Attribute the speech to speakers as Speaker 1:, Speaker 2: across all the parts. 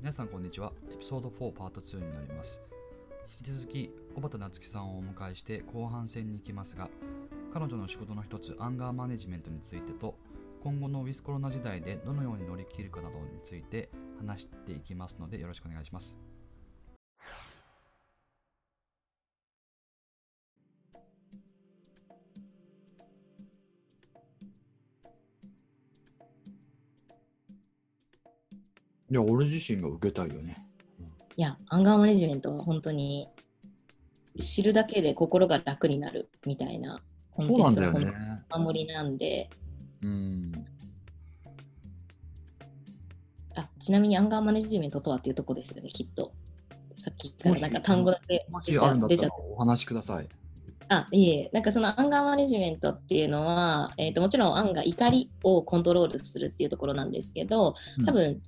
Speaker 1: 皆さんこんにちは。エピソード4パート2になります。引き続き小畑夏樹さんをお迎えして後半戦に行きますが彼女の仕事の一つアンガーマネジメントについてと今後のウィズコロナ時代でどのように乗り切るかなどについて話していきますのでよろしくお願いします。いや、俺自身が受けたいよね。
Speaker 2: いや、アンガーマネジメントは本当に知るだけで心が楽になるみたいなコンテンツ
Speaker 1: が
Speaker 2: 守りなんで。
Speaker 1: うん、
Speaker 2: あちなみにアンガーマネジメントとはっていうとこですよね、きっと。さっきからなんか単語だけ
Speaker 1: 出ちゃったお話しください。
Speaker 2: あいえ、なんかそのアンガーマネジメントっていうのは、えーと、もちろんアンが怒りをコントロールするっていうところなんですけど、多分、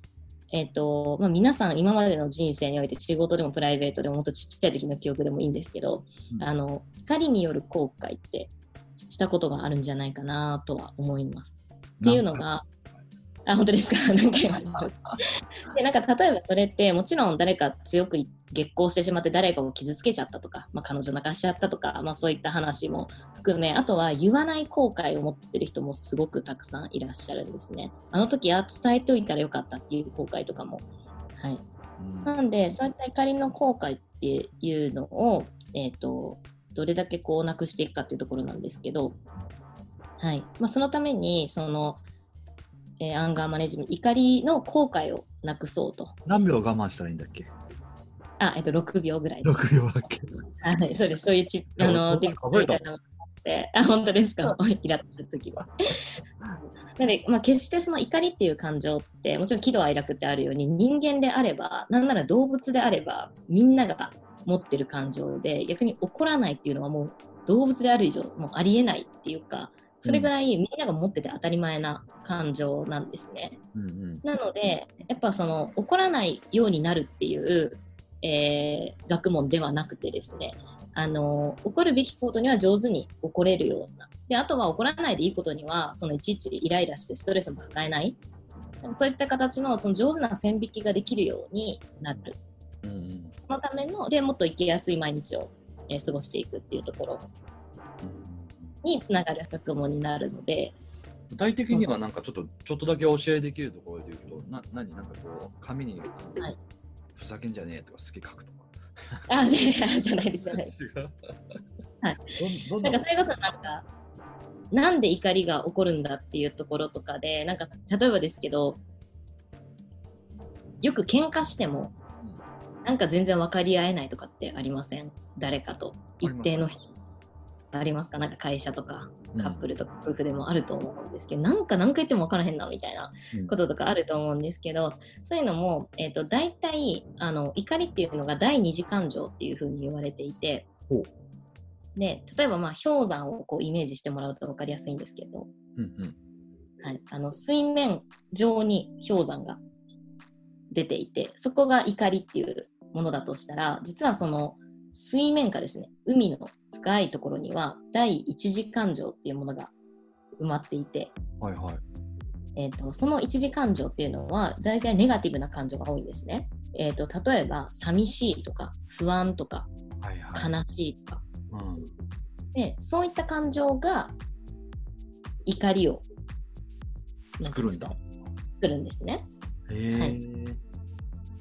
Speaker 2: えっ、ー、とまあ、皆さん今までの人生において仕事でもプライベートでももっとちっちゃい時の記憶でもいいんですけど、うん、あの怒りによる後悔ってしたことがあるんじゃないかなとは思います。っていうのがあ本当ですか？何回もあります。でなんか例えばそれってもちろん誰か強く激高してしまって誰かを傷つけちゃったとか、まあ、彼女泣かしちゃったとか、まあ、そういった話も含めあとは言わない後悔を持ってる人もすごくたくさんいらっしゃるんですね。あの時あ伝えておいたらよかったっていう後悔とかも。はい、なんでそういった怒りの後悔っていうのを、えーと、どれだけこうなくしていくかっていうところなんですけど、はいまあ、そのためにその、えー、アンガーマネジメント怒りの後悔をなくそうと。
Speaker 1: 何秒我慢したらいいんだっけ？
Speaker 2: あ、えっと、6秒ぐらい。
Speaker 1: 6秒だっけ？
Speaker 2: はい、そうです。そういうチあの、ティップみたいなあ、本当ですか？イラッとするときは。なので、まあ、決してその怒りっていう感情って、もちろん喜怒哀楽ってあるように、人間であれば、なんなら動物であれば、みんなが持ってる感情で、逆に怒らないっていうのはもう動物である以上、もうありえないっていうか、それぐらいみんなが持ってて当たり前な感情なんですね。うんうん、なので、やっぱその怒らないようになるっていうえー、学問ではなくてですね、あの起こるべきことには上手に起これるような。であとは起こらないでいいことにはそのいちいちイライラしてストレスも抱えない。そういった形のその上手な線引きができるようになる、うん、そのためのでもっと生きやすい毎日を、えー、過ごしていくっていうところにつながる学問になるので。
Speaker 1: 具体的にはなんかちょっとちょっとだけ教えできるところで言うとな何なんかこう紙に、はい、ふざけんじゃねえとか好き書くとか。
Speaker 2: あ、じゃじゃないです、じゃないです。はい。な？んかそれこそなんか、なんで怒りが起こるんだっていうところとかで、なんか例えばですけど、よく喧嘩しても、なんか全然分かり合えないとかってありません？誰かと。一定の人ありますか？なんか会社とかカップルとか夫婦でもあると思うんですけど、うん、なんか何回言っても分からへんなみたいなこととかあると思うんですけど、うん、そういうのも、えーと、大体あの怒りっていうのが第二次感情っていうふうに言われていて。で例えばまあ氷山をこうイメージしてもらうと分かりやすいんですけど、うんうん。はい、あの水面上に氷山が出ていてそこが怒りっていうものだとしたら実はその水面下ですね海の深いところには第一次感情っていうものが埋まっていて、はいはい。えーと、その一次感情っていうのは大体ネガティブな感情が多いんですね。えーと、例えば寂しいとか不安とか、はいはい、悲しいとか、うん、でそういった感情が怒りを
Speaker 1: 作るんだ。
Speaker 2: 作るんですね。はい、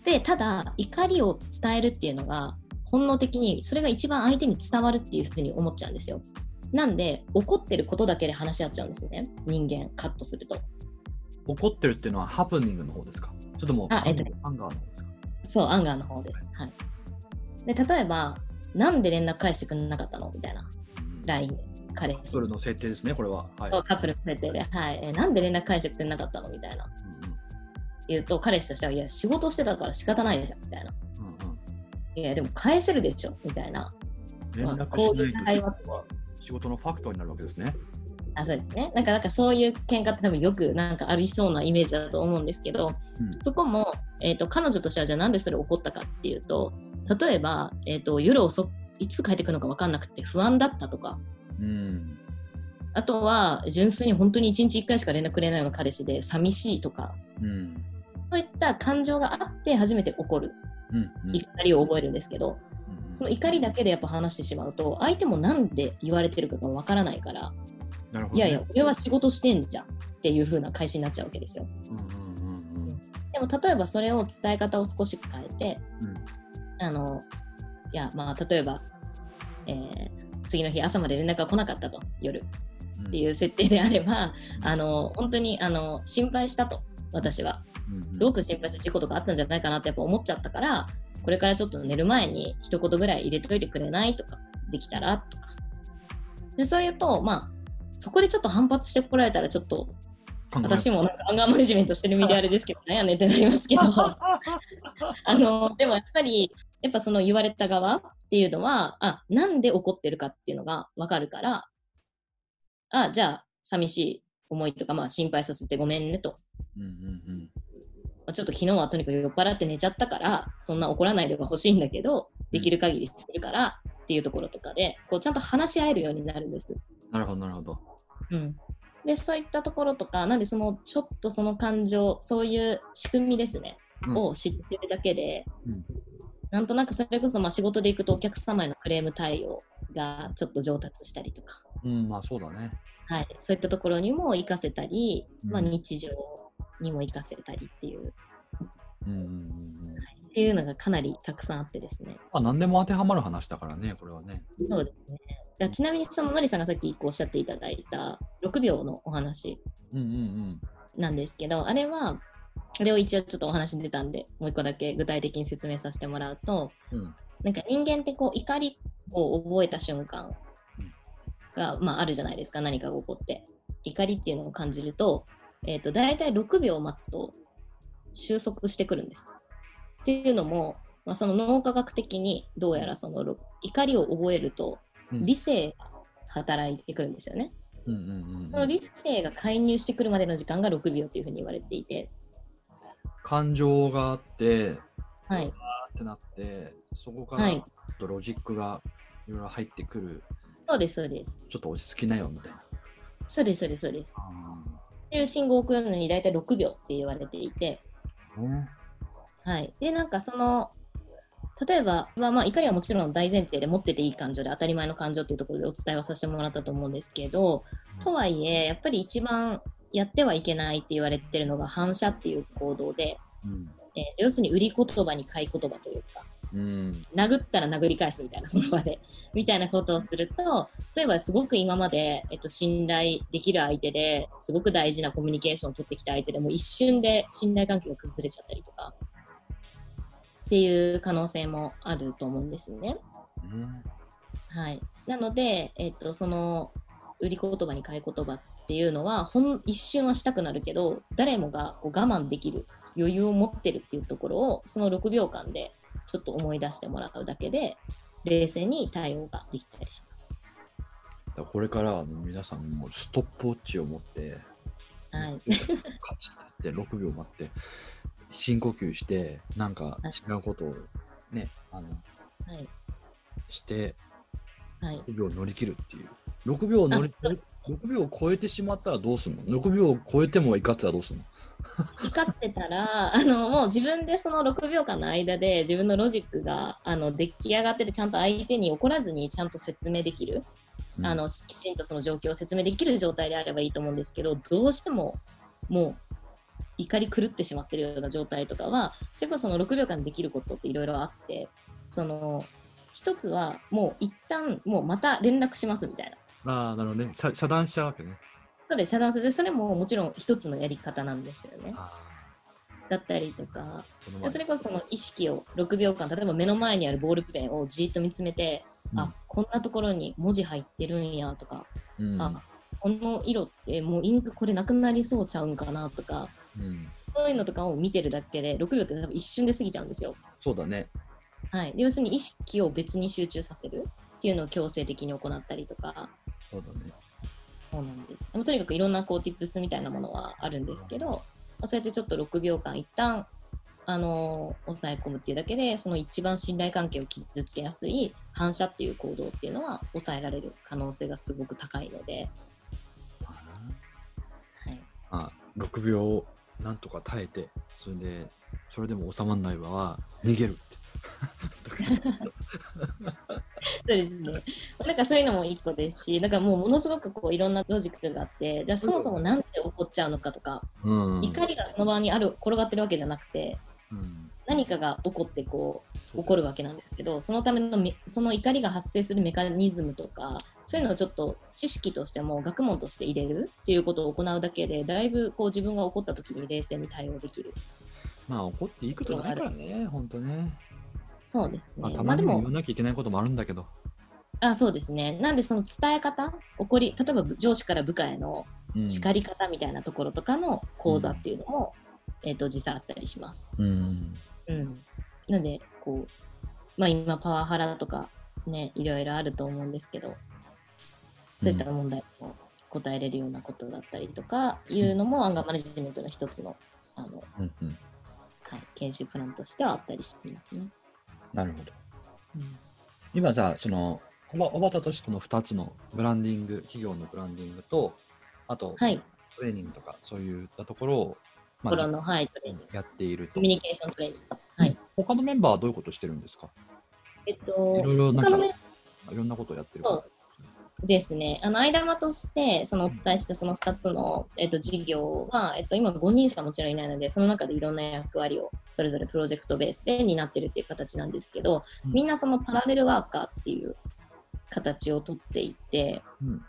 Speaker 2: でただ怒りを伝えるっていうのが本能的にそれが一番相手に伝わるっていうふうに思っちゃうんですよ。なんで怒ってることだけで話し合っちゃうんですね人間カットすると。
Speaker 1: 怒ってるっていうのはハプニングの方ですか？ちょっともうあ、えっと、アンガーの方ですか？
Speaker 2: そうアンガーの方です。はい、で例えばなんで連絡返してくれなかったの？みたいな LINE で彼氏。カッ
Speaker 1: プルの設定ですねこれは。
Speaker 2: はい、そうカップルの設定で、はいえなんで連絡返してくれなかったの？みたいな。うんうん、言うと彼氏としてはいや仕事してたから仕方ないじゃんみたいな。いや、でも返せるでしょみたいな。
Speaker 1: 連絡しないと仕事は仕事のファクトになるわけですね。
Speaker 2: あそうですね。なんか、なんかそういう喧嘩って多分よくなんかありそうなイメージだと思うんですけど、うん、そこも、えーと、彼女としてはじゃあなんでそれ起こったかっていうと、例えば、えーと、夜遅いつ帰ってくるのか分かんなくて不安だったとか、うん、あとは純粋に本当に1日1回しか連絡くれないような彼氏で寂しいとか、うん、そういった感情があって初めて起こる怒りを覚えるんですけど、
Speaker 1: うん
Speaker 2: その怒りだけでやっぱ話してしまうと相手もなんで言われてるかがわからないから、
Speaker 1: ね。
Speaker 2: いやいや俺は仕事してんじゃんっていう風な返しになっちゃうわけですよ。
Speaker 1: うんうんうん
Speaker 2: でも例えばそれを伝え方を少し変えて
Speaker 1: うん。
Speaker 2: あのいやまあ例えば、えー次の日朝まで連絡が来なかったと夜。
Speaker 1: うん。
Speaker 2: っていう設定であれば、あの本当にあの心配したと私は。
Speaker 1: うんうん
Speaker 2: すごく心配した事故とかあったんじゃないかなってやっぱ思っちゃったからこれからちょっと寝る前に一言ぐらい入れておいてくれないとかできたらとか。でそういうとまあそこでちょっと反発してこられたらちょっと私もなんかアンガーマネジメントしてる身であれですけどなんやねんってなりますけどあのでもやっぱりやっぱその言われた側っていうのはあなんで怒ってるかっていうのが分かるからあじゃあ寂しい思いとか、まあ、心配させてごめんねと。
Speaker 1: うんうんうん。
Speaker 2: まあちょっと昨日はとにかく酔っ払って寝ちゃったから、そんな怒らないでほしいんだけど、できる限りするからっていうところとかで、こうちゃんと話し合えるようになるんです。
Speaker 1: なるほどなるほど。
Speaker 2: うん。で、そういったところとか、なんでそのちょっとその感情、そういう仕組みですね、
Speaker 1: うん。
Speaker 2: を知ってるだけで、
Speaker 1: うん。
Speaker 2: なんとなくそれこそまあ仕事で行くとお客様へのクレーム対応がちょっと上達したりとか、
Speaker 1: うんまあそうだね。
Speaker 2: はい、そういったところにも活かせたり、まあ、
Speaker 1: うん
Speaker 2: 日常にも活かせたりっていう、
Speaker 1: うんうんうんうん
Speaker 2: っていうのがかなりたくさんあってですね。
Speaker 1: まあ何でも当てはまる話だからねこれはね
Speaker 2: そうですね。だちなみにそののりさんがさっき一個おっしゃっていただいた6秒のお話
Speaker 1: うんうん
Speaker 2: なんですけど、あれは、あれを一応ちょっとお話に出たんで、もう一個だけ具体的に説明させてもらうと、
Speaker 1: うんうん
Speaker 2: なんか人間ってこう怒りを覚えた瞬間が、まあ、あるじゃないですか、何かが起こって。怒りっていうのを感じると、えっ、と、大体6秒待つと収束してくるんです。っていうのも、まあ、その脳科学的にどうやらそのろ怒りを覚えると
Speaker 1: うん
Speaker 2: 理性が働いてくるんですよね。
Speaker 1: うんうんうん
Speaker 2: その理性が介入してくるまでの時間が6秒というふうに言われていて、
Speaker 1: 感情があって
Speaker 2: はい。
Speaker 1: ってなってそこからとロジックがいろいろ入ってくる
Speaker 2: そうです、そうです。
Speaker 1: ちょっと落ち着きなよみたいな
Speaker 2: そうです、そうです、そうです。いう信号を送るのに大体6秒って言われていて、はい。で、なんかその、例えば、まあ、まあ怒りはもちろん大前提で持ってていい感情で当たり前の感情っていうところでお伝えをさせてもらったと思うんですけど、とはいえ、やっぱり一番やってはいけないって言われてるのが反射っていう行動で、
Speaker 1: うん。
Speaker 2: えー要するに売り言葉に買い言葉というか、
Speaker 1: うん
Speaker 2: 殴ったら殴り返すみたいな、その場で。みたいなことをすると、例えばすごく今まで、えっと、信頼できる相手で、すごく大事なコミュニケーションを取ってきた相手でも一瞬で信頼関係が崩れちゃったりとか、っていう可能性もあると思うんですね。
Speaker 1: うん
Speaker 2: はい。なので、えっと、その、売り言葉に買い言葉っていうのは、ほん一瞬はしたくなるけど、誰もがこう我慢できる余裕を持ってるっていうところを、その6秒間でちょっと思い出してもらうだけで、冷静に対応ができたりします。
Speaker 1: これからはもう皆さんもストップウォッチを持って
Speaker 2: はい。
Speaker 1: カチッてやって6秒待って深呼吸してなんか違うことをねあの
Speaker 2: はい。
Speaker 1: して
Speaker 2: はい。
Speaker 1: 6秒乗り切るっていう6秒乗り
Speaker 2: あ
Speaker 1: 6秒を超えてしまったらどうすんの ?6 秒を超えても怒ってたらどうすんの？
Speaker 2: 怒ってたら、あの、もう自分でその6秒間の間で自分のロジックが、あの、出来上がってて、ちゃんと相手に怒らずにちゃんと説明できる。
Speaker 1: うん
Speaker 2: あのきちんとその状況を説明できる状態であればいいと思うんですけどどうしてももう怒り狂ってしまってるような状態とかはそれこそその6秒間でできることっていろいろあってその一つはもう一旦もうまた連絡しますみたいな。
Speaker 1: ああなるほどね。遮遮断しちゃうわけね。
Speaker 2: それで遮断する。それももちろん一つのやり方なんですよね。
Speaker 1: あ
Speaker 2: だったりとか。
Speaker 1: あそ
Speaker 2: れこそその意識を6秒間例えば目の前にあるボールペンをじーっと見つめて、あこんなところに文字入ってるんやとか
Speaker 1: うん。
Speaker 2: あこの色ってもうインクこれなくなりそうちゃうんかなとか
Speaker 1: うん。
Speaker 2: そういうのとかを見てるだけで6秒って多分一瞬で過ぎちゃうんですよ。
Speaker 1: そうだね。
Speaker 2: はい、で要するに意識を別に集中させるっていうのを強制的に行ったりとか
Speaker 1: そうだね。
Speaker 2: そうなんです。でもとにかくいろんなこう tips みたいなものはあるんですけど、まあそうやってちょっと6秒間一旦あのー抑え込むっていうだけでその一番信頼関係を傷つけやすい反射っていう行動っていうのは抑えられる可能性がすごく高いので、はい、
Speaker 1: あ6秒なんとか耐えて、それで、それでも収まらないわ、逃げるって。
Speaker 2: そうですね。なんかそういうのも一個ですし、だからもうものすごくこういろんなロジックがあって、じゃあそもそもなんで起こっちゃうのかとか、
Speaker 1: うん。
Speaker 2: 怒りがその場にある、転がってるわけじゃなくて、
Speaker 1: うん。
Speaker 2: 何かが起こってこう起こるわけなんですけど、そのためのめその怒りが発生するメカニズムとか、そういうのをちょっと知識としても学問として入れるっていうことを行うだけで、だいぶこう自分が起こった時に冷静に対応できる。
Speaker 1: まあ、怒っていいことないからね、ほんとね。
Speaker 2: そうですね。
Speaker 1: まあ、た
Speaker 2: ま
Speaker 1: にも言わ、なきゃいけないこともあるんだけど。
Speaker 2: あそうですね。なんでその伝え方、怒り、例えば上司から部下への
Speaker 1: うん
Speaker 2: 叱り方みたいなところとかの講座っていうのも、えっ、と実際あったりします。
Speaker 1: うん。
Speaker 2: うん。なんで、こう、まあ今パワハラとかね、いろいろあると思うんですけど、そういった問題も答えれるようなことだったりとかいうのも、アンガーマネジメントの一つの、あの、
Speaker 1: うんうん。
Speaker 2: はい、研修プランとしてはあったりしますね。
Speaker 1: なるほど。
Speaker 2: うん
Speaker 1: 今じゃあ、その、おばおばたとしての2つのブランディング、企業のブランディングと、あと、
Speaker 2: はい、
Speaker 1: トレーニングとか、そういったところを、まあ、
Speaker 2: 心の、はい、トレーニング
Speaker 1: やっていると
Speaker 2: コ。ミュニケーショントレーニング。はい。
Speaker 1: 他のメンバーはどういうことしてるんですか？
Speaker 2: えっと、
Speaker 1: いろいろなんかいろんなことをやってる
Speaker 2: ですね。あの、間間として、そのお伝えしたその2つの、えっと、事業は、えっと、今5人しかもちろんいないので、その中でいろんな役割をそれぞれプロジェクトベースで担ってるっていう形なんですけど、
Speaker 1: うん
Speaker 2: みんなそのパラレルワーカーっていう形をとっていて、
Speaker 1: うん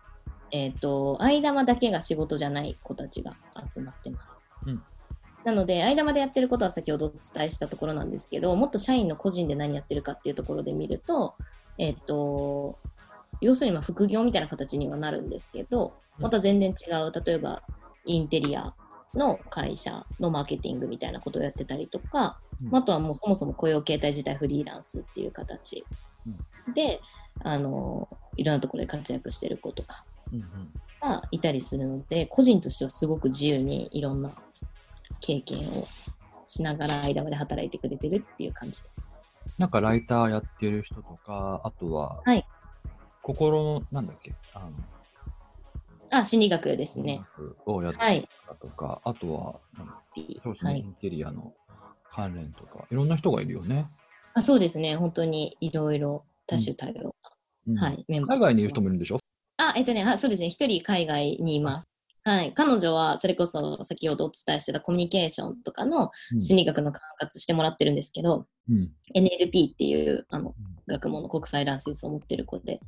Speaker 2: えっと、間間だけが仕事じゃない子たちが集まってます。
Speaker 1: うん
Speaker 2: なので、間間でやってることは先ほどお伝えしたところなんですけど、もっと社員の個人で何やってるかっていうところで見ると、えっと、要するにまあ副業みたいな形にはなるんですけど、また全然違う、例えばインテリアの会社のマーケティングみたいなことをやってたりとか、
Speaker 1: うん。
Speaker 2: あとはもうそもそも雇用形態自体フリーランスっていう形。で、あのいろんなところで活躍してる子とかがいたりするので、個人としてはすごく自由にいろんな経験をしながら間まで働いてくれてるっていう感じです。
Speaker 1: なんかライターやってる人とか、あとは、
Speaker 2: はい
Speaker 1: 心の、なんだっけ、あの、
Speaker 2: あ、心理学ですね。
Speaker 1: をやって
Speaker 2: はい。
Speaker 1: る方とか、あとは、そうですね、イ
Speaker 2: はい。
Speaker 1: ンテリアの関連とか、いろんな人がいるよね。
Speaker 2: あそうですね。本当にいろいろ多種多様、
Speaker 1: うん
Speaker 2: はい、メンバー
Speaker 1: 海外にいる人もいるんでしょ？
Speaker 2: あ、えっとね、あそうですね。一人海外にいます。はい。彼女は、それこそ先ほどお伝えしてたコミュニケーションとかの心理学の管轄してもらってるんですけど、
Speaker 1: うん。
Speaker 2: NLP っていうあの学問の国際ランセンスを持ってる子で、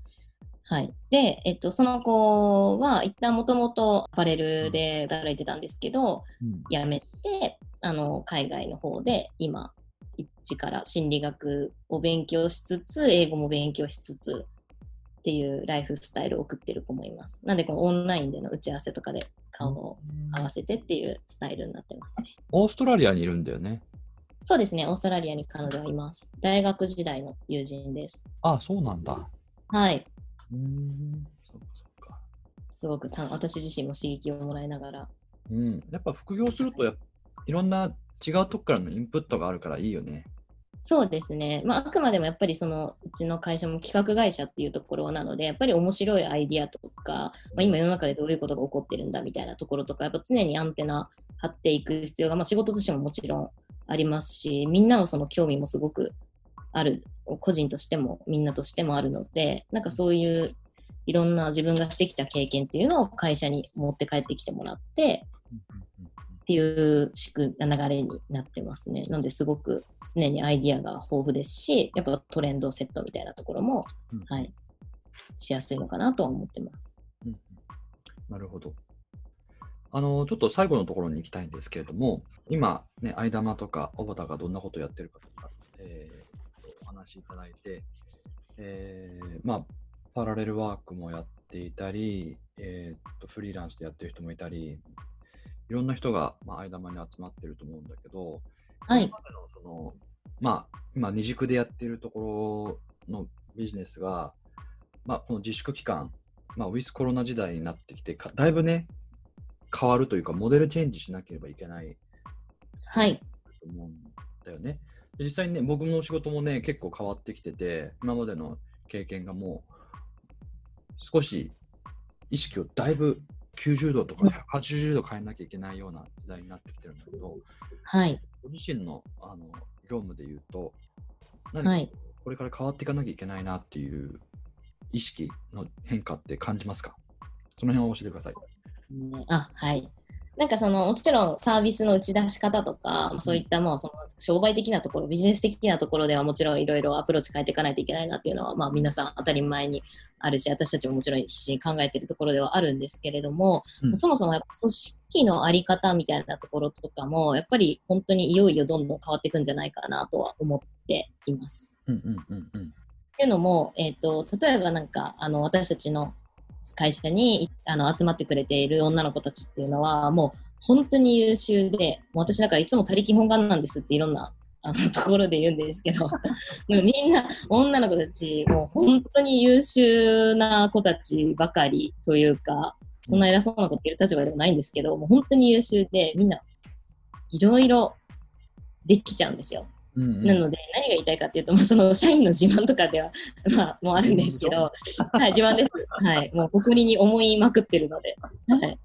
Speaker 2: はい。で、えっと、その子は、一旦もともとアパレルで働いてたんですけど、
Speaker 1: うん。
Speaker 2: 辞めて、あの、海外の方で、今、一から心理学を勉強しつつ、英語も勉強しつつ、っていうライフスタイルを送ってる子もいます。なんで、このオンラインでの打ち合わせとかで顔を合わせてっていうスタイルになってますね。
Speaker 1: オーストラリアにいるんだよね。
Speaker 2: そうですね、オーストラリアに彼女はいます。大学時代の友人です。
Speaker 1: あそうなんだ。
Speaker 2: はい。
Speaker 1: うーん。そっかそっか。
Speaker 2: すごくた私自身も刺激をもらいながら。
Speaker 1: うん。やっぱ副業するといろんな違うとこからのインプットがあるからいいよね。
Speaker 2: そうですね。まあ、あくまでもやっぱりそのうちの会社も企画会社っていうところなので、やっぱり面白いアイディアとか、まあ、今世の中でどういうことが起こってるんだみたいなところとか、やっぱ常にアンテナ張っていく必要が、まあ、仕事としてももちろんありますし、みんなのその興味もすごくある、個人としてもみんなとしてもあるので、なんかそういういろんな自分がしてきた経験っていうのを会社に持って帰ってきてもらって、っていう仕組み流れになってますね。なのですごく常にアイディアが豊富ですし、やっぱトレンドセットみたいなところも、
Speaker 1: うん
Speaker 2: はい、しやすいのかなとは思ってます。
Speaker 1: うんうんなるほど。あの、ちょっと最後のところに行きたいんですけれども、今、ね、相玉とか小畑がどんなことをやってるかとか、えいただいて、えーまあ、パラレルワークもやっていたり、えーっと、フリーランスでやってる人もいたり、いろんな人が、まあ、相玉に集まってると思うんだけど、
Speaker 2: はい
Speaker 1: 今までのその、まあ、今、二軸でやってるところのビジネスが、まあ、この自粛期間、まあ、ウィスコロナ時代になってきてか、だいぶね、変わるというか、モデルチェンジしなければいけない
Speaker 2: はい。
Speaker 1: と思うんだよね。で実際にね、僕の仕事もね、結構変わってきてて、今までの経験がもう、少し意識をだいぶ90度とか180度変えなきゃいけないような時代になってきてるんだけど、
Speaker 2: はい。
Speaker 1: ご自身のあの業務で言うと、何。これから変わっていかなきゃいけないなっていう意識の変化って感じますか？その辺を教えてください。
Speaker 2: ねあ、はい。なんかその、もちろんサービスの打ち出し方とか、そういったもうその商売的なところ、ビジネス的なところではもちろんいろいろアプローチ変えていかないといけないなっていうのは、まあ皆さん当たり前にあるし、私たちももちろん必死に考えているところではあるんですけれども、
Speaker 1: うん
Speaker 2: そもそもやっぱ組織のあり方みたいなところとかも、やっぱり本当にいよいよどんどん変わっていくんじゃないかなとは思っています。
Speaker 1: うんうんうんうん。
Speaker 2: っていうのも、えっと例えばなんかあの私たちの会社にあの集まってくれている女の子たちっていうのはもう本当に優秀でもう私だからいつも他力本願なんですっていろんなあの ところで言うんですけど もみんな女の子たちもう本当に優秀な子たちばかりというかそんな偉そうなこと言える立場ではないんですけどもう本当に優秀でみんないろいろできちゃうんですよ。
Speaker 1: うんうん
Speaker 2: なので、何が言いたいかっていうと、まあ、その社員の自慢とかでは、まあ、もうあるんですけど、はい、自慢です。はい、もう誇りに思いまくってるので。はい。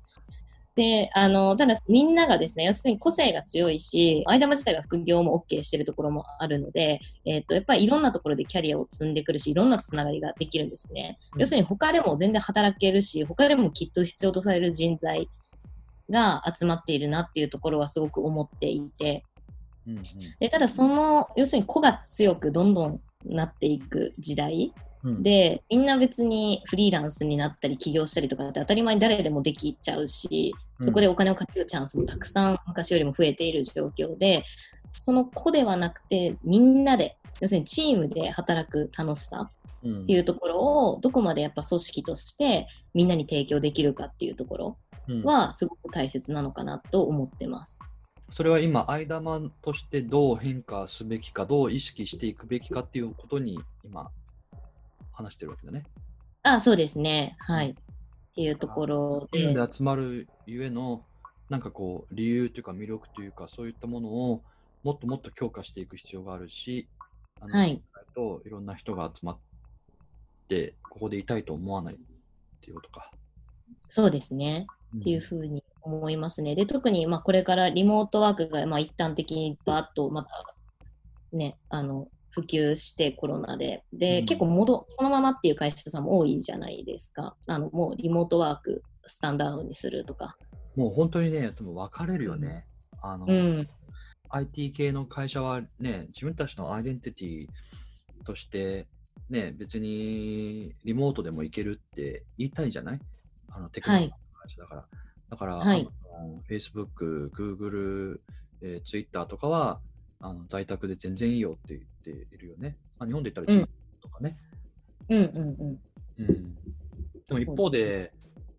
Speaker 2: で、あの、ただ、みんながですね、要するに個性が強いし、間間自体が副業も OK してるところもあるので、えっ、と、やっぱりいろんなところでキャリアを積んでくるし、いろんなつながりができるんですね。
Speaker 1: うん
Speaker 2: 要するに他でも全然働けるし、他でもきっと必要とされる人材が集まっているなっていうところはすごく思っていて、
Speaker 1: うんうん。
Speaker 2: でただその要するに個が強くどんどんなっていく時代
Speaker 1: うん。
Speaker 2: でみんな別にフリーランスになったり起業したりとかって当たり前に誰でもできちゃうしそこでお金を稼ぐチャンスもたくさん昔よりも増えている状況でその個ではなくてみんなで要するにチームで働く楽しさ
Speaker 1: うん。
Speaker 2: っていうところをどこまでやっぱ組織としてみんなに提供できるかっていうところ
Speaker 1: うん。
Speaker 2: はすごく大切なのかなと思ってます。
Speaker 1: それは今、間間としてどう変化すべきか、どう意識していくべきかっていうことに今、話してるわけだね。
Speaker 2: あそうですね。はい。っていうところで。
Speaker 1: で集まるゆえの、なんかこう、理由というか魅力というか、そういったものをもっともっと強化していく必要があるし、あの
Speaker 2: はい。
Speaker 1: といろんな人が集まって、ここでいたいと思わないっていうことか。
Speaker 2: そうですね。っていうふうに思いますね。で、特にまあこれからリモートワークがまあ一旦的にバーッとまたね、あの、普及してコロナで。で、
Speaker 1: うん
Speaker 2: 結構戻、そのままっていう会社さんも多いじゃないですか。あの、もうリモートワークスタンダードにするとか。
Speaker 1: もう本当にね、でも分かれるよね。あの、
Speaker 2: うん。
Speaker 1: IT 系の会社はね、自分たちのアイデンティティとして、ね、別にリモートでもいけるって言いたいじゃない？あのテクノロジーの会社だから。だから、
Speaker 2: はい
Speaker 1: Facebook、Google、えー Twitter とかはあの在宅で全然いいよって言っているよね。まあ、日本で言ったら
Speaker 2: うん
Speaker 1: G とかね。
Speaker 2: うんうんうん。
Speaker 1: うん、でも一方で、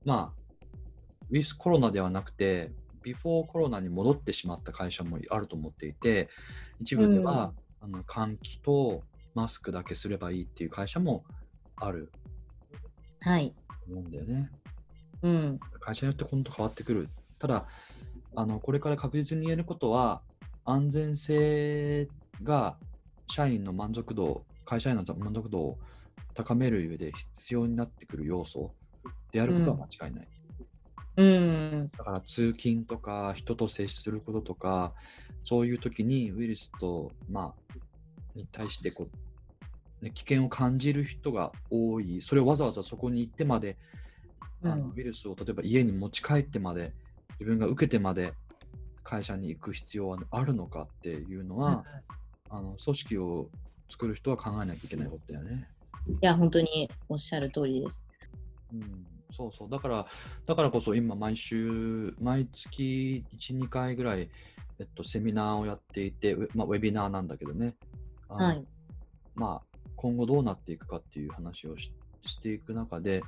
Speaker 1: まあ、ウィスコロナではなくて、ビフォーコロナに戻ってしまった会社もあると思っていて、一部では、あの換気とマスクだけすればいいっていう会社もある
Speaker 2: はい。
Speaker 1: と思うんだよね。
Speaker 2: うん。
Speaker 1: 会社によって本当変わってくる。ただ、あのこれから確実に言えることは、安全性が社員の満足度、会社員の満足度を高める上で必要になってくる要素であることは間違いない。
Speaker 2: うん。
Speaker 1: だから通勤とか人と接することとか、そういう時にウイルスと、まあ、に対してこう、ね、危険を感じる人が多い、それをわざわざそこに行ってまで、あの
Speaker 2: うん
Speaker 1: ウイルスを例えば家に持ち帰ってまで、自分が受けてまで会社に行く必要はあるのかっていうのは、あの組織を作る人は考えなきゃいけないことだよね。
Speaker 2: いや、本当におっしゃる通りです。
Speaker 1: うん、そうそう。だから、だからこそ今毎週、毎月1、2回ぐらい、えっと、セミナーをやっていて、ウェ,、まあ、ウェビナーなんだけどね。
Speaker 2: はい。
Speaker 1: まあ、今後どうなっていくかっていう話をししていく中で、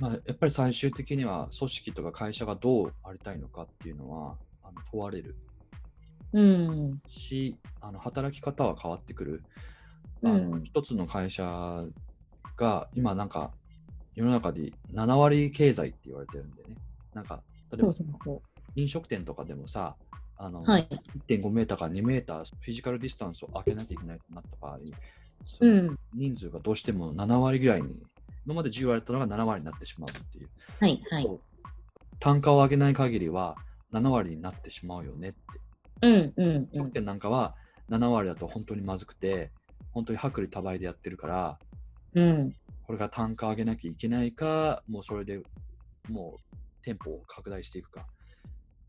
Speaker 1: まあ、やっぱり最終的には組織とか会社がどうありたいのかっていうのはあの問われる
Speaker 2: うん。
Speaker 1: し、あの働き方は変わってくる。あ
Speaker 2: うん
Speaker 1: の一つの会社が今なんか世の中で7割経済って言われてるんでね。なんか例えば
Speaker 2: そ
Speaker 1: 飲食店とかでもさ、あの
Speaker 2: はい。
Speaker 1: 1.5メーターから2メーターフィジカルディスタンスを空けなきゃいけないとなった場合、その
Speaker 2: うん。
Speaker 1: 人数がどうしても7割ぐらいに、今まで10割だったのが7割になってしまうっていう。
Speaker 2: はい。はい。
Speaker 1: 単価を上げない限りは7割になってしまうよねって。
Speaker 2: うんうんうん。
Speaker 1: なんかは7割だと本当にまずくて、本当に薄利多売でやってるから、
Speaker 2: うん。
Speaker 1: これが単価を上げなきゃいけないか、もうそれでもう店舗を拡大していくか。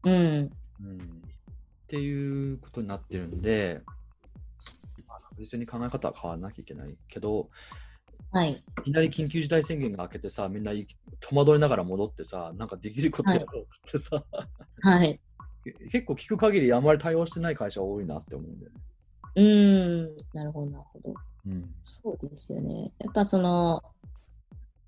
Speaker 2: うん。
Speaker 1: うん、っていうことになってるんで、まあ別に考え方は変わらなきゃいけないけど、
Speaker 2: はい。
Speaker 1: いきなり緊急事態宣言が明けてさ、みんない戸惑いながら戻ってさ、なんかできることやろうっつってさ、
Speaker 2: はい。
Speaker 1: 結構聞く限りあんまり対応してない会社多いなって思うんだよね。
Speaker 2: うーん。なるほど、なるほど。
Speaker 1: うん。
Speaker 2: そうですよね。やっぱその、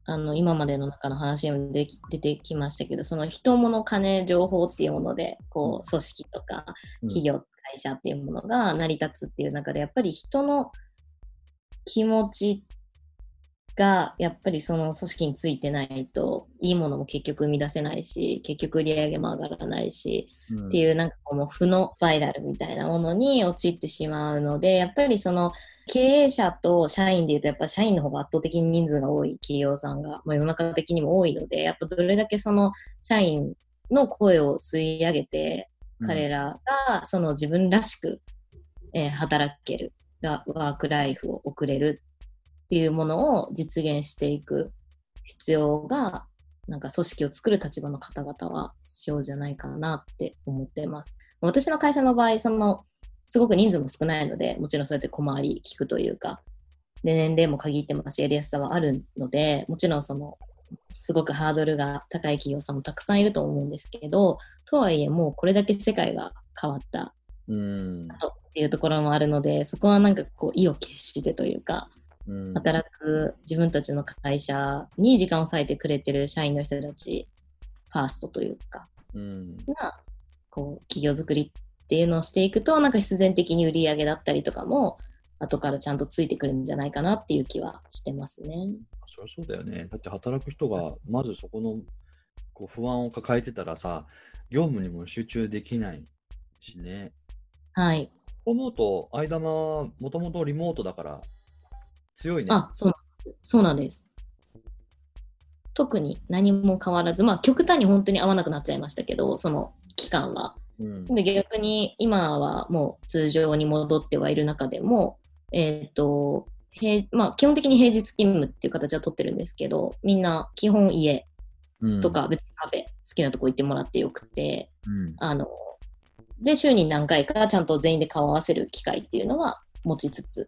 Speaker 2: あの今までの中の話にも出て出てきましたけど、その人物金情報っていうもので、こう組織とか企業、会社っていうものが成り立つっていう中で、やっぱり人の気持ちがやっぱりその組織についてないと、いいものも結局生み出せないし、結局売り上げも上がらないし、
Speaker 1: うん、
Speaker 2: っていうなんかこの負のスパイラルみたいなものに陥ってしまうので、やっぱりその経営者と社員でいうと、やっぱ社員の方が圧倒的に人数が多い企業さんが、まあ、世の中的にも多いので、やっぱどれだけその社員の声を吸い上げて、彼らがその自分らしく、えー働けるワワークライフを送れるっていうものを実現していく必要がなんか組織を作る立場の方々は必要じゃないかなって思っています。私の会社の場合、そのすごく人数も少ないので、もちろんそうやって小回り聞くというか、で年齢も限ってますし、やりやすさはあるので、もちろんそのすごくハードルが高い企業さんもたくさんいると思うんですけど、とはいえもうこれだけ世界が変わった
Speaker 1: うん。
Speaker 2: っていうところもあるので、そこはなんかこう意を決してというか、
Speaker 1: うん。
Speaker 2: 働く自分たちの会社に時間を割いてくれてる社員の人たち、ファーストというか、
Speaker 1: うん。
Speaker 2: が、こう、企業づくりっていうのをしていくと、なんか必然的に売り上げだったりとかも、後からちゃんとついてくるんじゃないかなっていう気はしてますね。
Speaker 1: そりゃそうだよね。だって働く人がまずそこのこう不安を抱えてたらさ、業務にも集中できないしね。
Speaker 2: はい。
Speaker 1: そう思うと、間間はもともとリモートだから強いね。
Speaker 2: あ、そう。そうなんです。特に何も変わらず、まあ極端に本当に合わなくなっちゃいましたけど、その期間は。
Speaker 1: うん。
Speaker 2: で逆に今はもう通常に戻ってはいる中でも、えっ、と、平まあ、基本的に平日勤務っていう形は取ってるんですけど、みんな基本家
Speaker 1: うん
Speaker 2: とか別にカフェ、好きなとこ行ってもらってよくて、
Speaker 1: うん。
Speaker 2: あの、で、週に何回かちゃんと全員で顔を合わせる機会っていうのは持ちつつ、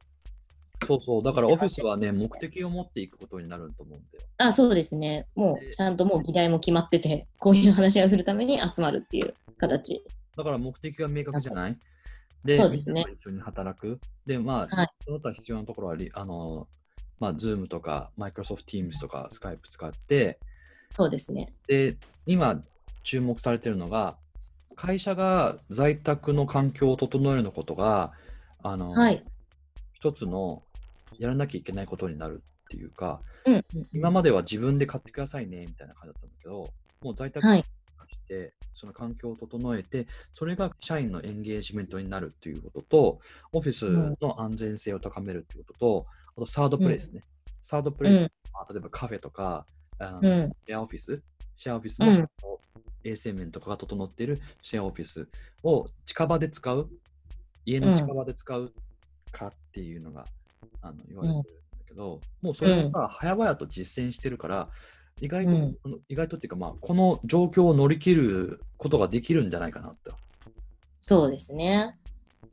Speaker 1: そうそう。だからオフィスはね、目的を持っていくことになると思うんだよ。
Speaker 2: あ、そうですね。もうちゃんともう議題も決まってて、こういう話をするために集まるっていう形。
Speaker 1: だから目的が明確じゃない？で、
Speaker 2: そうですね
Speaker 1: 一緒に働く？で、まあ、
Speaker 2: はい
Speaker 1: その他必要なところはリ、あの、まあ、Zoom とか Microsoft Teams とか Skype 使って、
Speaker 2: そうですね。
Speaker 1: で、今注目されてるのが、会社が在宅の環境を整えるのことが、あの、
Speaker 2: はい。
Speaker 1: 一つのやらなきゃいけないことになるっていうか、
Speaker 2: うんうん。
Speaker 1: 今までは自分で買ってくださいねみたいな感じだったんだけど、もう在宅
Speaker 2: はい。
Speaker 1: して、その環境を整えて、それが社員のエンゲージメントになるっていうことと、オフィスの安全性を高めるっていうことと、あとサードプレイスね。サードプレイス、
Speaker 2: うん。
Speaker 1: まあ例えばカフェとか、あの
Speaker 2: うん。
Speaker 1: シェアオフィス、シェアオフィスも
Speaker 2: うん。
Speaker 1: 衛生面とかが整っているシェアオフィスを近場で使う、家の近場で使うかっていうのが、あの言われてるんだけど、もうそれをさ、早々と実践してるから、意外と、
Speaker 2: うん
Speaker 1: 意外とっていうか、まあ、この状況を乗り切ることができるんじゃないかなって。
Speaker 2: そうですね。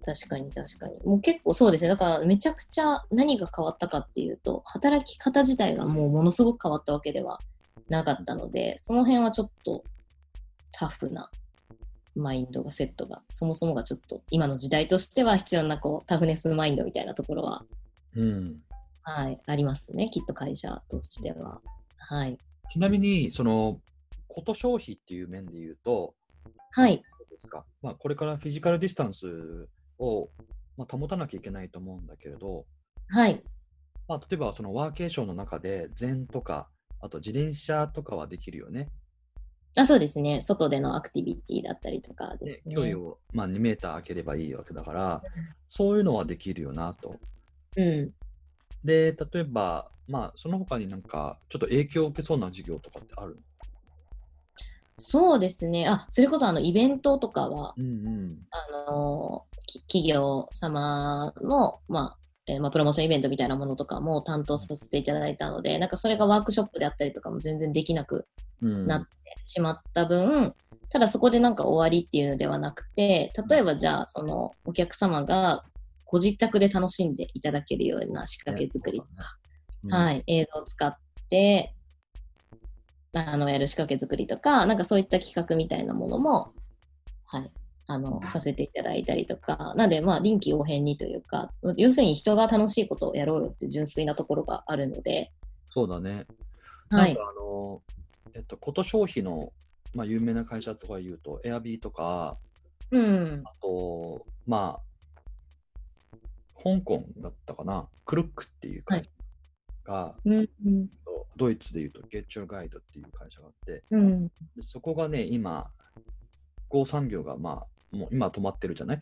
Speaker 2: 確かに確かに。もう結構そうですね。だからめちゃくちゃ何が変わったかっていうと、働き方自体がもうものすごく変わったわけではなかったので、その辺はちょっとタフなマインドがセットが、そもそもがちょっと今の時代としては必要なこうタフネスマインドみたいなところは、
Speaker 1: うん、
Speaker 2: はい、ありますね。きっと会社としては。はい。
Speaker 1: ちなみに、その、こと消費っていう面で言うと、
Speaker 2: はい。
Speaker 1: ですか、まあ、これからフィジカルディスタンスを、まあ、保たなきゃいけないと思うんだけれど、
Speaker 2: はい。
Speaker 1: まあ、例えばそのワーケーションの中で禅とか、あと自転車とかはできるよね？
Speaker 2: あそうですね。外でのアクティビティだったりとかで
Speaker 1: です
Speaker 2: ね。
Speaker 1: 距離を、まあ、2メーター空ければいいわけだから、そういうのはできるよなと。
Speaker 2: うん。
Speaker 1: で、例えば、まあ、その他になんか、ちょっと影響を受けそうな授業とかってある
Speaker 2: そうですね。あ、それこそあのイベントとかは、
Speaker 1: うんうん。
Speaker 2: あのき企業様の、まあえーまあ、プロモーションイベントみたいなものとかも担当させていただいたので、なんかそれがワークショップであったりとかも全然できなく
Speaker 1: うん、
Speaker 2: なってしまった分、ただそこでなんか終わりっていうのではなくて、例えばじゃあ、そのお客様がご自宅で楽しんでいただけるような仕掛け作りとか、
Speaker 1: うん。
Speaker 2: はい、映像を使って、あの、やる仕掛け作りとか、なんかそういった企画みたいなものも、はい、あの、させていただいたりとか、なんで、まあ、臨機応変にというか、要するに人が楽しいことをやろうよって純粋なところがあるので、
Speaker 1: そうだね。
Speaker 2: はい。
Speaker 1: なんか、あの、えっと、こと消費の、まあ、有名な会社とか言うと、エアビーとか、
Speaker 2: うん、
Speaker 1: あと、まあ、香港だったかな、クルックっていう会社が、
Speaker 2: うん、うん、
Speaker 1: ドイツで言うと、ゲッチューガイドっていう会社があって、
Speaker 2: うん、
Speaker 1: でそこがね、今、工産業が、まあ、もう今止まってるじゃない？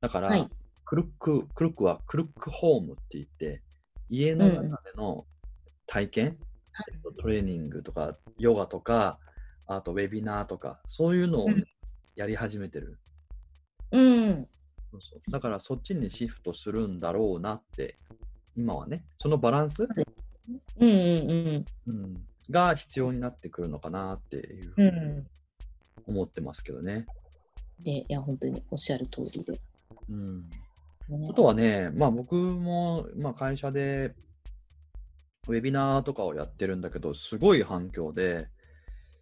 Speaker 1: だから、
Speaker 2: はい。
Speaker 1: クルック、クルックはクルックホームって言って、家の中での体験、えっとトレーニングとか、ヨガとか、あとウェビナーとか、そういうのをね、
Speaker 2: うん。
Speaker 1: やり始めてる。
Speaker 2: うん、
Speaker 1: そうそう。だからそっちにシフトするんだろうなって、今はね、そのバランス、
Speaker 2: うん、うん、
Speaker 1: うん、が必要になってくるのかなっていうふ
Speaker 2: う、
Speaker 1: うん。に思ってますけどね。
Speaker 2: で、いや、本当におっしゃる通りで。
Speaker 1: うん、
Speaker 2: ね。
Speaker 1: あとはね、まあ僕も、まあ、会社でウェビナーとかをやってるんだけど、すごい反響で、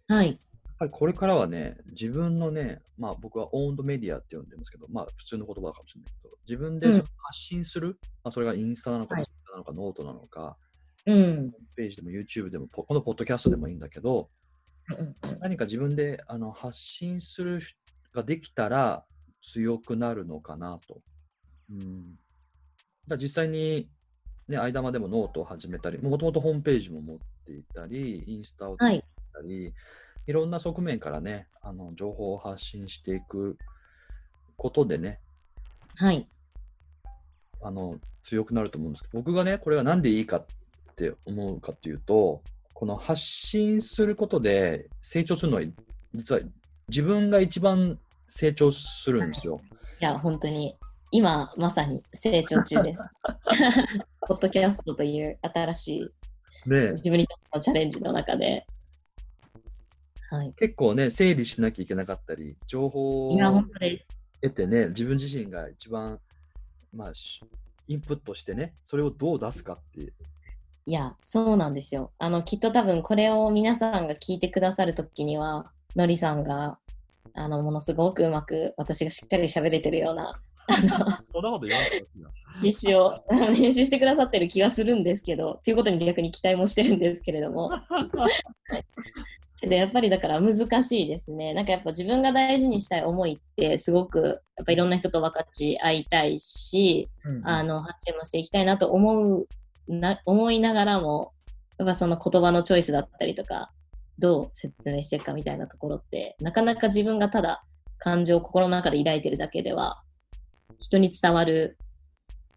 Speaker 2: はい、
Speaker 1: ぱりこれからはね、自分のね、まあ僕はオウンドメディアって呼んでますけど、まあ普通の言葉かもしれないけど、自分で発信する、まあそれがインスタなのか、
Speaker 2: はい。
Speaker 1: なのか、ノートなのか、
Speaker 2: うん、
Speaker 1: ホームページでも YouTube でも、ポこのポッドキャストでもいいんだけど、
Speaker 2: うん、
Speaker 1: 何か自分であの発信するしができたら強くなるのかなと。うん、だ実際に、ね、間までもノートを始めたり、もともとホームページも持っていたり、インスタを作っ
Speaker 2: はい、
Speaker 1: たり、い、ろんな側面からね、あの情報を発信していくことでね、
Speaker 2: はい、
Speaker 1: あの強くなると思うんですけど、僕がね、これがなんでいいかって思うかっていうと、この発信することで成長するのは、実は自分が一番成長するんですよ。
Speaker 2: いや、本当に、今まさに成長中です。ポッドキャストという新しい
Speaker 1: で、
Speaker 2: 自分にとってのチャレンジの中で、はい。
Speaker 1: 結構ね、整理しなきゃいけなかったり、情報を。得てね、自分自身が一番、まあ、しインプットしてね、それをどう出すかって
Speaker 2: いや、そうなんですよ。あの、きっと多分これを皆さんが聞いてくださるときには、のりさんが、あの、ものすごくうまく、私がしっかり喋れてるような、あの、
Speaker 1: そんなこと言わな
Speaker 2: を 編集してくださってる気がするんですけど、ということに逆に期待もしてるんですけれども。でやっぱりだから難しいですね。なんかやっぱ自分が大事にしたい思いってすごくやっぱいろんな人と分かち合いたいし、あの発信もしていきたいなと思うな思いながらもやっぱその言葉のチョイスだったりとかどう説明していくかみたいなところってなかなか自分がただ感情を心の中で抱いてるだけでは人に伝わる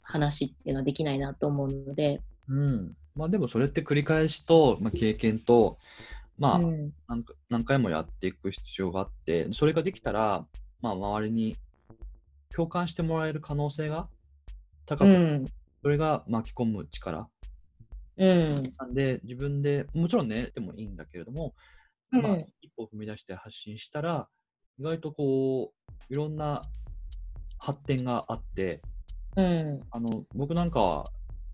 Speaker 2: 話っていうのはできないなと思うので、
Speaker 1: うん。まあでもそれって繰り返しと、まあ、経験と、まあ、
Speaker 2: うん。
Speaker 1: 何回もやっていく必要があって、それができたら、まあ、周りに共感してもらえる可能性が高く、
Speaker 2: うん。
Speaker 1: それが巻き込む力。
Speaker 2: うん。
Speaker 1: なんで、自分で、もちろんね、でもいいんだけれども、まあ
Speaker 2: うん、
Speaker 1: 一歩踏み出して発信したら、意外とこう、いろんな発展があって、
Speaker 2: うん。
Speaker 1: あの僕なんかは、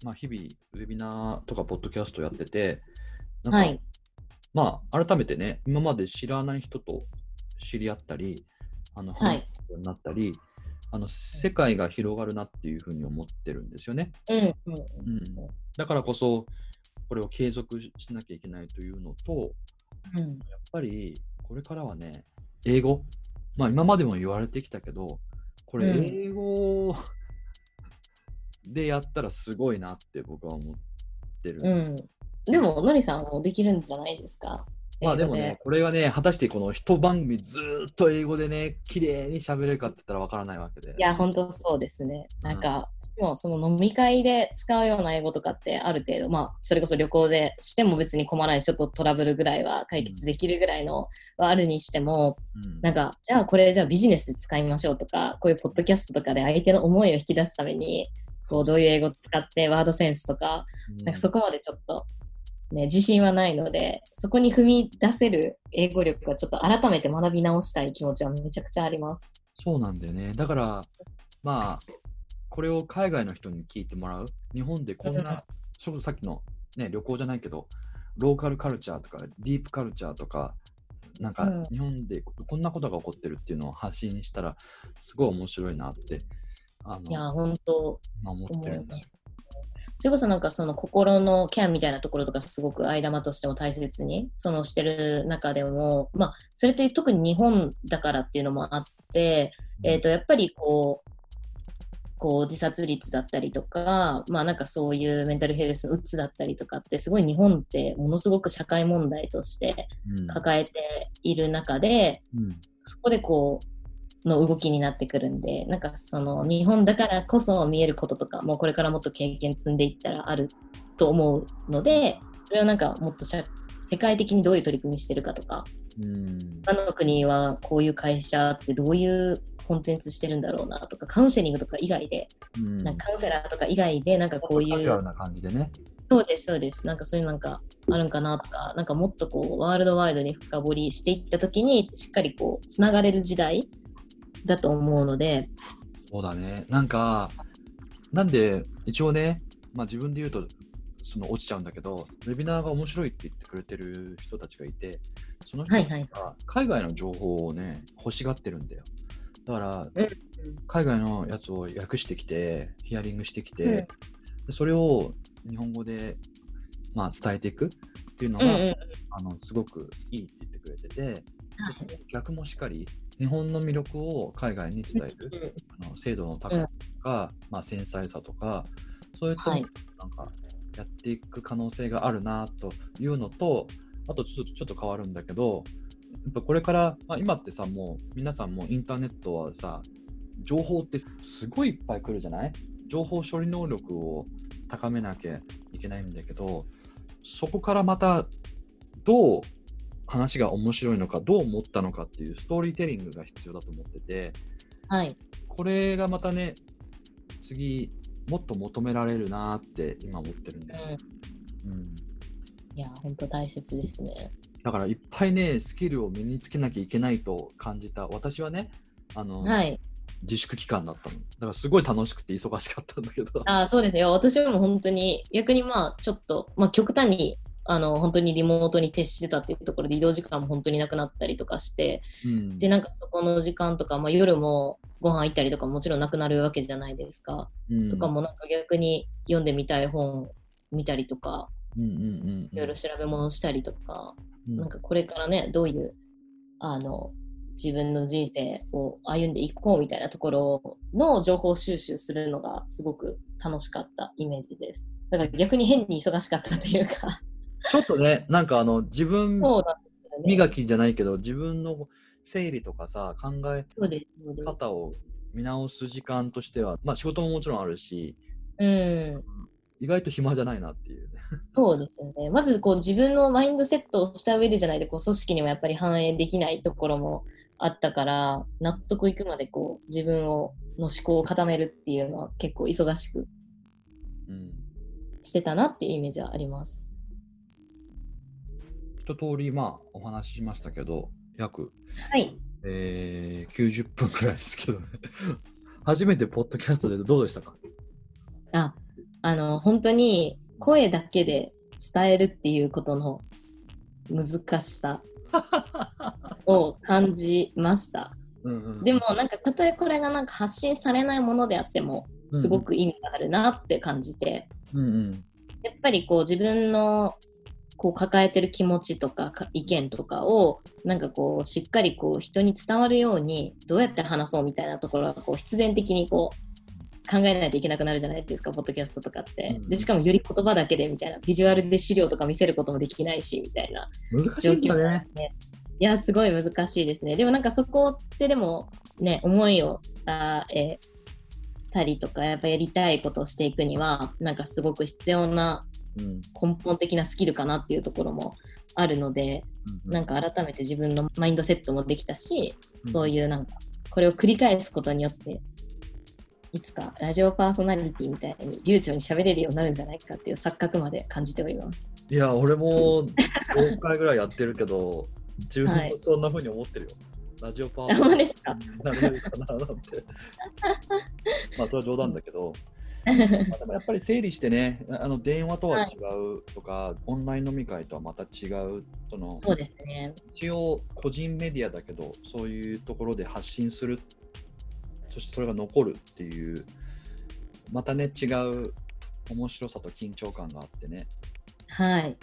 Speaker 1: まあ、日々、ウェビナーとかポッドキャストやってて、なんか、
Speaker 2: はい
Speaker 1: まあ、改めてね、今まで知らない人と知り合ったり、あの、
Speaker 2: はい
Speaker 1: 話すようになったり、あの、世界が広がるなっていうふうに思ってるんですよね。
Speaker 2: うんうん
Speaker 1: うん。だからこそ、これを継続しなきゃいけないというのと、
Speaker 2: うん
Speaker 1: やっぱり、これからはね、英語。まあ、今までも言われてきたけど、これ、
Speaker 2: うん
Speaker 1: 英語でやったらすごいなって僕は思ってる。
Speaker 2: うんでものりさんもできるんじゃないですか？
Speaker 1: まあでもね、これがね、果たしてこの一番組ずーっと英語でね、綺麗に喋れるかって言ったらわからないわけで。
Speaker 2: いや、本当そうですね。なんか、もうその飲み会で使うような英語とかってある程度、まあ、それこそ旅行でしても別に困らない、ちょっとトラブルぐらいは解決できるぐらいのはあるにしても、
Speaker 1: うん。
Speaker 2: なんか、じゃあこれじゃあビジネスで使いましょうとか、こういうポッドキャストとかで相手の思いを引き出すために、こうどういう英語を使ってワードセンスとか、なんかそこまでちょっと、ね、自信はないので、そこに踏み出せる英語力はちょっと改めて学び直したい気持ちはめちゃくちゃあります。
Speaker 1: そうなんだよね。だから、まあ、これを海外の人に聞いてもらう。日本でこん
Speaker 2: うん
Speaker 1: な、それこそさっきの、ね、旅行じゃないけど、ローカルカルチャーとか、ディープカルチャーとか、なんか
Speaker 2: うん
Speaker 1: 日本でこんなことが起こってるっていうのを発信したら、すごい面白いなって、あの
Speaker 2: いや、本当
Speaker 1: まあ思ってるんですよ。
Speaker 2: それこそなんかその心のケアみたいなところとかすごく間玉としても大切にそのしてる中でも、まあ、それって特に日本だからっていうのもあって、えー、とやっぱりこうこう自殺率だったりとか、まあなんかそういうメンタルヘルスのうつだったりとかってすごい日本ってものすごく社会問題として
Speaker 1: うん。
Speaker 2: 抱えている中で、
Speaker 1: うん。
Speaker 2: そこでこうの動きになってくるんで、なんかその日本だからこそ見えることとか、もうこれからもっと経験積んでいったらあると思うので、それをなんかもっと社世界的にどういう取り組みしてるかとか、
Speaker 1: うん。
Speaker 2: 他の国はこういう会社ってどういうコンテンツしてるんだろうなとか、カウンセリングとか以外で、
Speaker 1: うん。
Speaker 2: なんかカウンセラーとか以外で、なんかこういう、
Speaker 1: な感じでね。
Speaker 2: そうです、そうです、なんかそういうなんかあるんかなとか、なんかもっとこう、ワールドワイドに深掘りしていったときに、しっかりこう、つながれる時代だと思うので、
Speaker 1: そうだね。なんか、なんで、一応ね、まあ自分で言うと、その落ちちゃうんだけど、ウェビナーが面白いって言ってくれてる人たちがいて、その人が海外の情報をね、欲しがってるんだよ。だから、
Speaker 2: うん。
Speaker 1: 海外のやつを訳してきて、ヒアリングしてきて、
Speaker 2: うん。
Speaker 1: でそれを日本語で、まあ、伝えていくっていうのが、
Speaker 2: うんうん。うん
Speaker 1: あのすごくいいって言ってくれてて、逆もしっかり、日本の魅力を海外に伝える。あの精度の高さとか、まあ、繊細さとかそういうとこ
Speaker 2: はい。
Speaker 1: なんかやっていく可能性があるなというのとあとちょっとちょっと変わるんだけどやっぱこれから、まあ、今ってさもう皆さんもインターネットはさ情報ってすごいいっぱい来るじゃない？情報処理能力を高めなきゃいけないんだけどそこからまたどう話が面白いのかどう思ったのかっていうストーリーテリングが必要だと思ってて、
Speaker 2: はい。
Speaker 1: これがまたね、次、もっと求められるなって今思ってるんですよ。うん、
Speaker 2: いや、本当大切ですね。
Speaker 1: だからいっぱいね、スキルを身につけなきゃいけないと感じた。私はね、あの、
Speaker 2: はい。
Speaker 1: 自粛期間だったの。だからすごい楽しくて忙しかったんだけど。
Speaker 2: あそうですよ。私も本当に、逆にまあ、ちょっと、まあ、極端に、あの、本当にリモートに徹してたっていうところで移動時間も本当になくなったりとかして、
Speaker 1: うん、
Speaker 2: で、なんかそこの時間とか、まあ、夜もご飯行ったりとかももちろんなくなるわけじゃないですか。
Speaker 1: うん。
Speaker 2: とかもなんか逆に読んでみたい本見たりとか、
Speaker 1: うんうんうんうん、
Speaker 2: いろいろ調べ物したりとか、
Speaker 1: うん。
Speaker 2: なんかこれからね、どういう、あの、自分の人生を歩んでいこうみたいなところの情報収集するのがすごく楽しかったイメージです。だから逆に変に忙しかったというか、
Speaker 1: ちょっとね、なんかあの、自分
Speaker 2: そうなんですよね。
Speaker 1: 磨きじゃないけど、自分の整理とかさ、考え。方を見直す時間としては、まあ仕事ももちろんあるし、
Speaker 2: うん、
Speaker 1: 意外と暇じゃないなっていうね。
Speaker 2: そうですよね。まずこう自分のマインドセットをした上でじゃないとこう組織にもやっぱり反映できないところもあったから、納得いくまでこう自分をの思考を固めるっていうのは結構忙しく
Speaker 1: うん。
Speaker 2: してたなっていうイメージはあります。
Speaker 1: 一通り、まあ、お話ししましたけど、約、
Speaker 2: はい。
Speaker 1: えー、90分くらいですけどね。初めてポッドキャストでどうでしたか？
Speaker 2: あ、あの、本当に声だけで伝えるっていうことの難しさ を感じました。
Speaker 1: うんうん
Speaker 2: でもなんかたとえこれがなんか発信されないものであってもすご、く意味があるなって感じて、
Speaker 1: うんうん
Speaker 2: やっぱりこう自分のこう抱えてる気持ちとかか意見とかをなんかこうしっかりこう人に伝わるようにどうやって話そうみたいなところがこう必然的にこう考えないといけなくなるじゃないですか、ポッドキャストとかって。
Speaker 1: うん
Speaker 2: でしかもより言葉だけでみたいな、ビジュアルで資料とか見せることもできないしみたいな。
Speaker 1: 難しいんだね。
Speaker 2: いや、すごい難しいですね。でもなんかそこってでもね、思いを伝えたりとか、やっぱやりたいことをしていくには、なんかすごく必要な
Speaker 1: うん
Speaker 2: 根本的なスキルかなっていうところもあるので、なんか改めて自分のマインドセットもできたし、
Speaker 1: うん
Speaker 2: そういうなんか、これを繰り返すことによって、いつかラジオパーソナリティみたいに流暢に喋れるようになるんじゃないかっていう錯覚まで感じております。
Speaker 1: いや、俺も5回ぐらいやってるけど、自分もそんな風に思ってるよ。ラジオパー
Speaker 2: あほんまですか
Speaker 1: なれるかななんて。まあ、それは冗談だけど、まあでもやっぱり整理してね、あの電話とは違うとか、オンライン飲み会とはまた違う、その
Speaker 2: そうですね。
Speaker 1: 一応個人メディアだけど、そういうところで発信する、そしてそれが残るっていう、またね、違う面白さと緊張感があってね。
Speaker 2: はい。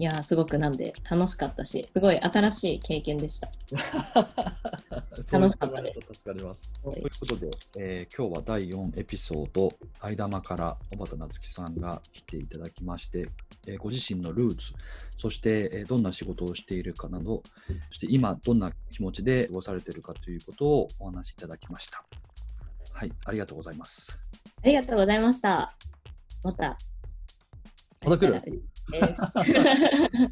Speaker 2: いやー、すごくなんで楽しかったし、すごい新しい経験でした。楽しかったです
Speaker 1: 助かります。
Speaker 2: はい
Speaker 1: ということで、えー今日は第4エピソード、間間から小畑夏樹さんが来ていただきまして、えーご自身のルーツ、そして、えーどんな仕事をしているかなど、そして今どんな気持ちで過ごされているかということをお話しいただきました。はい、ありがとうございます。
Speaker 2: ありがとうございました。また。
Speaker 1: また来る。
Speaker 2: です